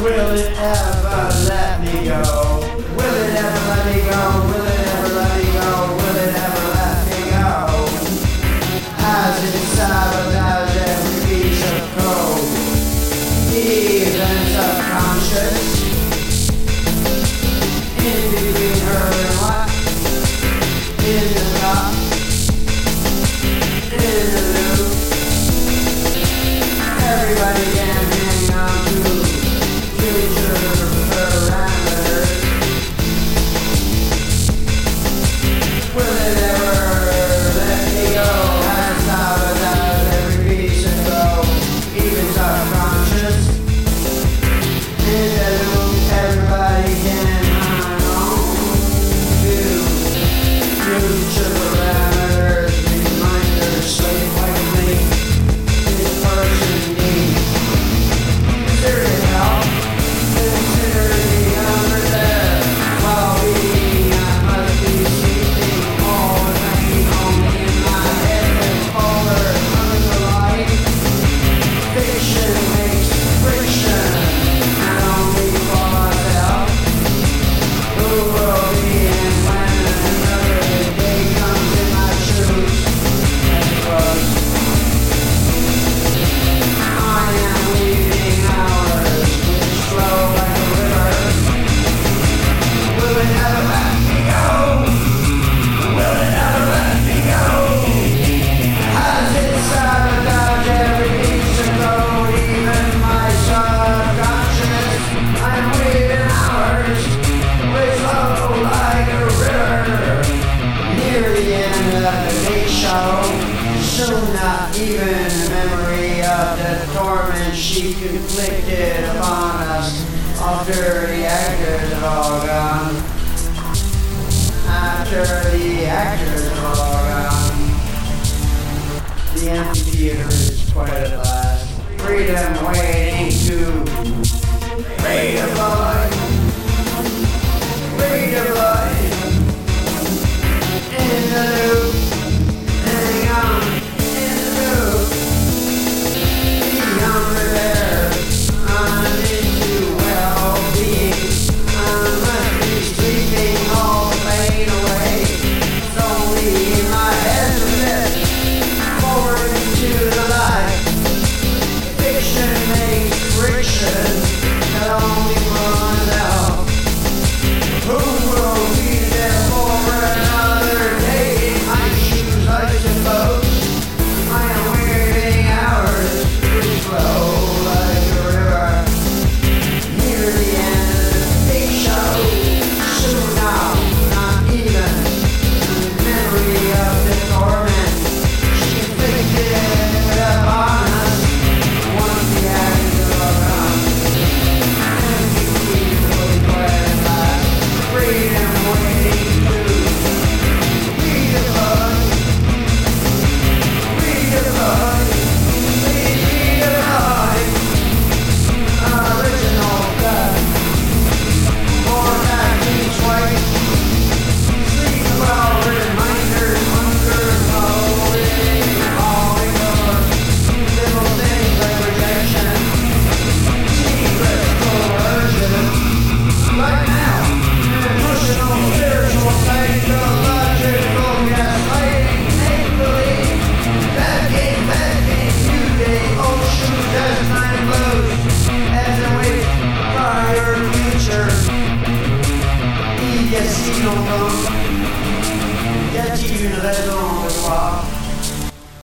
Will it ever let me go? Will it ever let me go? Will it ever let me go? Will it ever let me go? Has it sabotaged every piece of code, even subconscious. In between her and what? In the dark. In the loop. Everybody. show. Soon not even the memory of the torment she inflicted upon us. All dirty actors have all gone. After the actors are all gone. The empty theater is quite a blast. Freedom waiting to... be Freedom